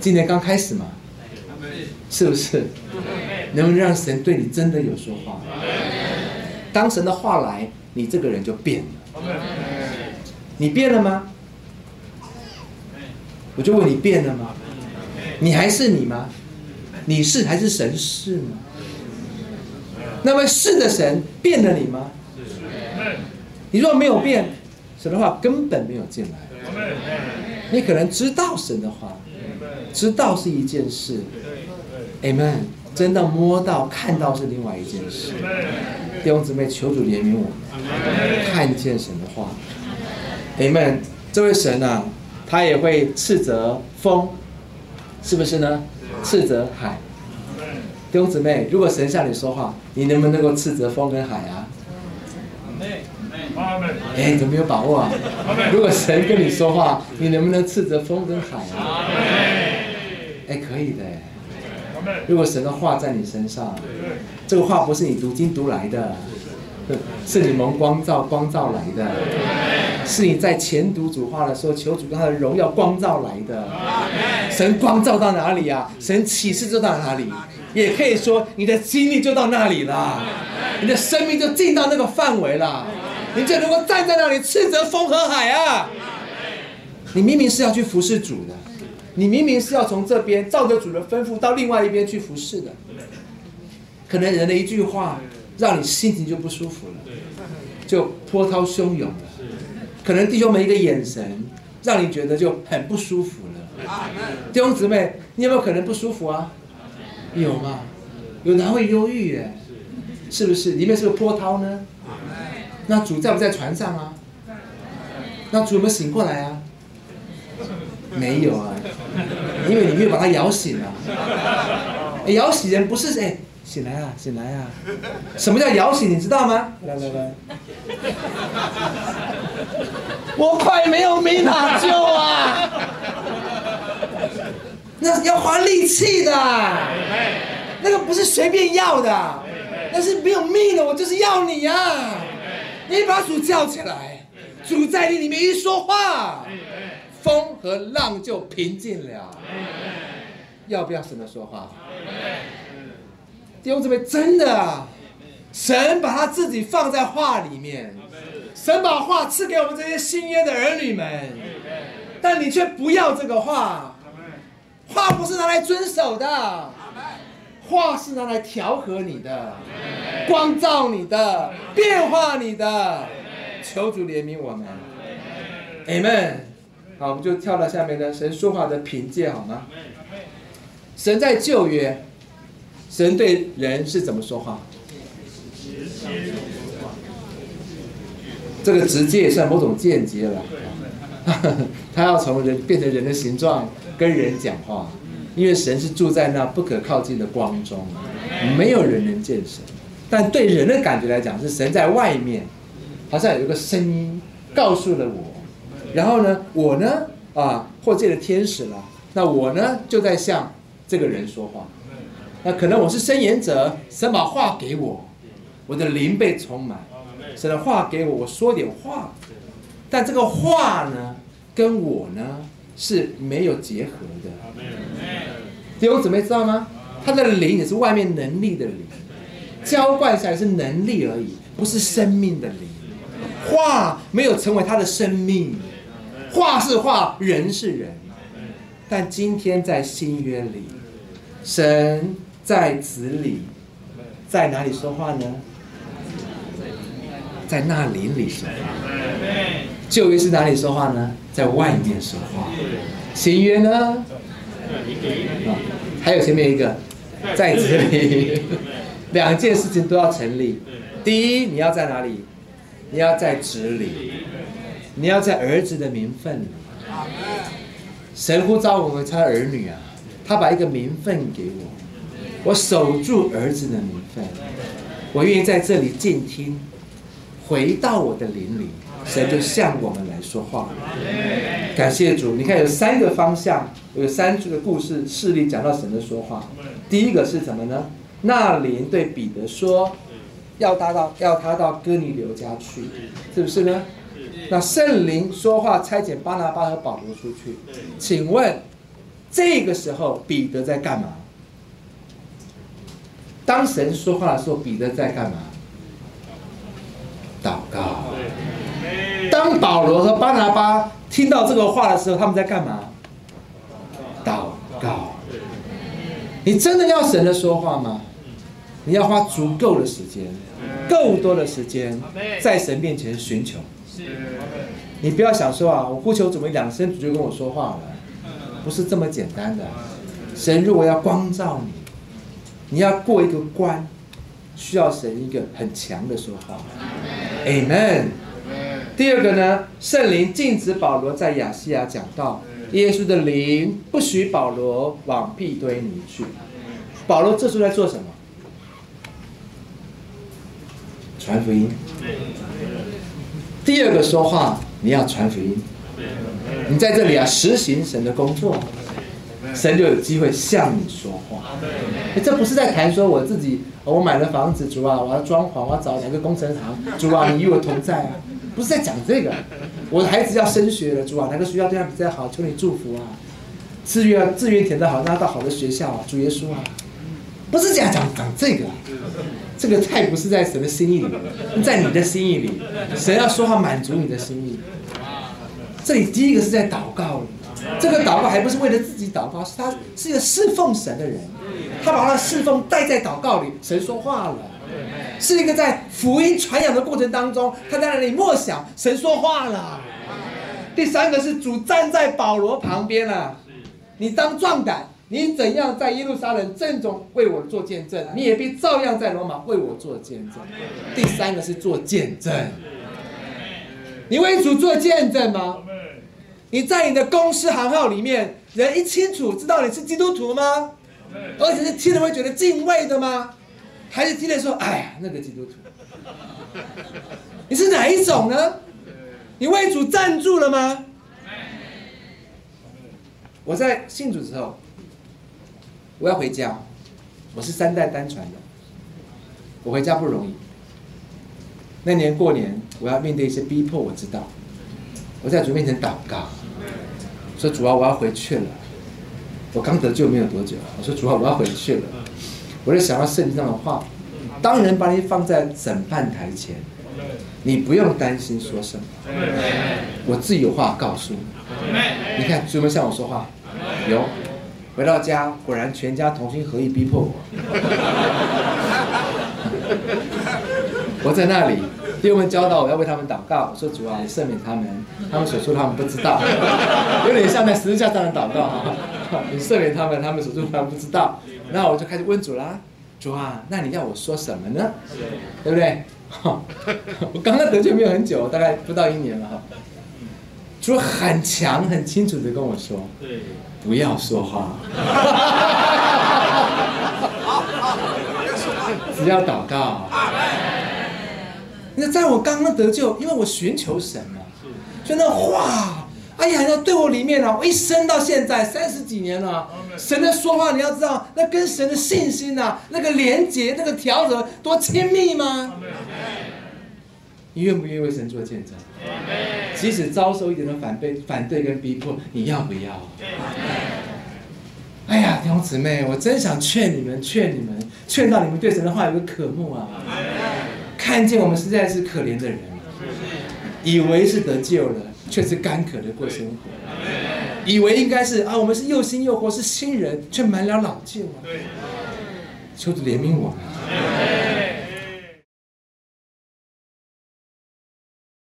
今年刚开始嘛，是不是？能不能让神对你真的有说话？当神的话来，你这个人就变了。你变了吗？我就问你变了吗？你还是你吗？你是还是神是吗？那么是的神变了你吗？你若没有变，神的话根本没有进来。你可能知道神的话，知道是一件事，Amen。真的摸到、看到是另外一件事。弟兄姊妹，求主怜悯我们，看见神的话，Amen。这位神啊，他也会斥责风，是不是呢？斥责海。弟兄姊妹，如果神向你说话，你能不能够斥责风跟海啊？哎，怎么没有把握啊？如果神跟你说话，你能不能斥责风跟海啊？哎，可以的。如果神的话在你身上，这个话不是你读经读来的，是你蒙光照光照来的，是你在前读主话的时候求主跟他的荣耀光照来的。神光照到哪里啊？神启示就到哪里，也可以说你的经历就到那里了，你的生命就进到那个范围了，你就能够站在那里斥责风和海啊！你明明是要去服侍主的。你明明是要从这边照着主的吩咐到另外一边去服侍的，可能人的一句话让你心情就不舒服了，就波涛汹涌了。可能弟兄们一个眼神让你觉得就很不舒服了。弟兄姊妹，你有没有可能不舒服啊？有吗？有哪会忧郁耶，是不是？里面是个波涛呢？那主在不在船上啊？那主有没有醒过来啊？没有啊，因为你没有把他摇醒啊。摇醒人不是哎，醒来啊，醒来啊。什么叫摇醒？你知道吗？来来来，我快没有命哪救啊！那要花力气的，那个不是随便要的，那是没有命的。我就是要你呀！你把主叫起来，主在你里面一说话。风和浪就平静了。要不要神的说话？弟兄姊妹，真的啊！神把他自己放在话里面，神把话赐给我们这些新约的儿女们，但你却不要这个话。话不是拿来遵守的，话是拿来调和你的，光照你的，变化你的。求主怜悯我们，Amen。好，我们就跳到下面的神说话的凭借，好吗？神在旧约，神对人是怎么说话？这个直接也算某种间接了。他要从人变成人的形状跟人讲话，因为神是住在那不可靠近的光中，没有人能见神。但对人的感觉来讲，是神在外面，好像有一个声音告诉了我。然后呢，我呢，啊，或这个天使了，那我呢，就在向这个人说话。那可能我是申言者，神把话给我，我的灵被充满，神的话给我，我说点话。但这个话呢，跟我呢是没有结合的。弟兄姊妹知道吗？他的灵也是外面能力的灵，浇灌下来是能力而已，不是生命的灵。话没有成为他的生命。话是话，人是人，但今天在新约里，神在子里，在哪里说话呢？在那林里说话。旧约是哪里说话呢？在外面说话。新约呢？还有前面一个，在子里，两件事情都要成立。第一，你要在哪里？你要在子里。你要在儿子的名分里，神呼召我们他儿女啊，他把一个名分给我，我守住儿子的名分，我愿意在这里静听，回到我的灵里，神就向我们来说话。感谢主，你看有三个方向，有三句的故事事例讲到神的说话。第一个是什么呢？那灵对彼得说，要他到要他到哥尼流家去，是不是呢？那圣灵说话，差遣巴拿巴和保罗出去。请问，这个时候彼得在干嘛？当神说话的时候，彼得在干嘛？祷告。当保罗和巴拿巴听到这个话的时候，他们在干嘛？祷告。你真的要神的说话吗？你要花足够的时间，够多的时间，在神面前寻求。你不要想说啊，我呼求怎么两声主就跟我说话了，不是这么简单的。神如果要光照你，你要过一个关，需要神一个很强的说话。Amen。第二个呢，圣灵禁止保罗在亚细亚讲道，耶稣的灵不许保罗往屁堆里去。保罗这时候在做什么？传福音。第二个说话，你要传福音。你在这里啊，实行神的工作，神就有机会向你说话。这不是在谈说我自己，我买了房子，主啊，我要装潢，我要找哪个工程行，主啊，你与我同在啊，不是在讲这个。我的孩子要升学了，主啊，哪个学校对他比较好，求你祝福啊。志愿志愿填的好，让他到好的学校啊，主耶稣啊，不是讲讲讲这个。这个太不是在神的心意里面，在你的心意里，神要说话满足你的心意。这里第一个是在祷告，这个祷告还不是为了自己祷告，是他是一个侍奉神的人，他把他的侍奉带在祷告里，神说话了，是一个在福音传扬的过程当中，他在那里默想，神说话了。第三个是主站在保罗旁边了，你当壮胆。你怎样在耶路撒冷郑重为我做见证，你也必照样在罗马为我做见证。第三个是做见证，你为主做见证吗？你在你的公司行号里面，人一清楚知道你是基督徒吗？而且是听了会觉得敬畏的吗？还是听了说，哎呀，那个基督徒？你是哪一种呢？你为主站住了吗？我在信主之后。我要回家，我是三代单传的，我回家不容易。那年过年，我要面对一些逼迫，我知道。我在主面前祷告，说主啊，我要回去了。我刚得救没有多久，我说主啊，我要回去了。我就想到圣经上的话，当人把你放在审判台前，你不用担心说什么，我自己有话告诉你。你看有没有向我说话？有。回到家，果然全家同心合意逼迫我。我在那里，弟兄们教导我要为他们祷告，说主啊，你赦免他们，他们所说他们不知道，有点像在十字架上的祷告哈。你赦免他们，他们所说他们不知道。那我就开始问主啦，主啊，那你要我说什么呢？对不对？我刚刚得救没有很久，大概不到一年了哈。主很强很清楚的跟我说。不要说话，只要祷告。那在我刚刚得救，因为我寻求神嘛，所以那话，哎呀，那对我里面啊，我一生到现在三十几年了，神的说话，你要知道，那跟神的信心呐，那个连接，那个调和，多亲密吗？你愿不愿意为神做见证？即使遭受一点的反对、反对跟逼迫，你要不要？哎呀，弟兄姊妹，我真想劝你们，劝你们，劝到你们对神的话有个渴慕啊！看见我们实在是可怜的人，以为是得救了，却是干渴的过生活；以为应该是啊，我们是又新又活，是新人，却满了老旧啊。求主怜悯我们。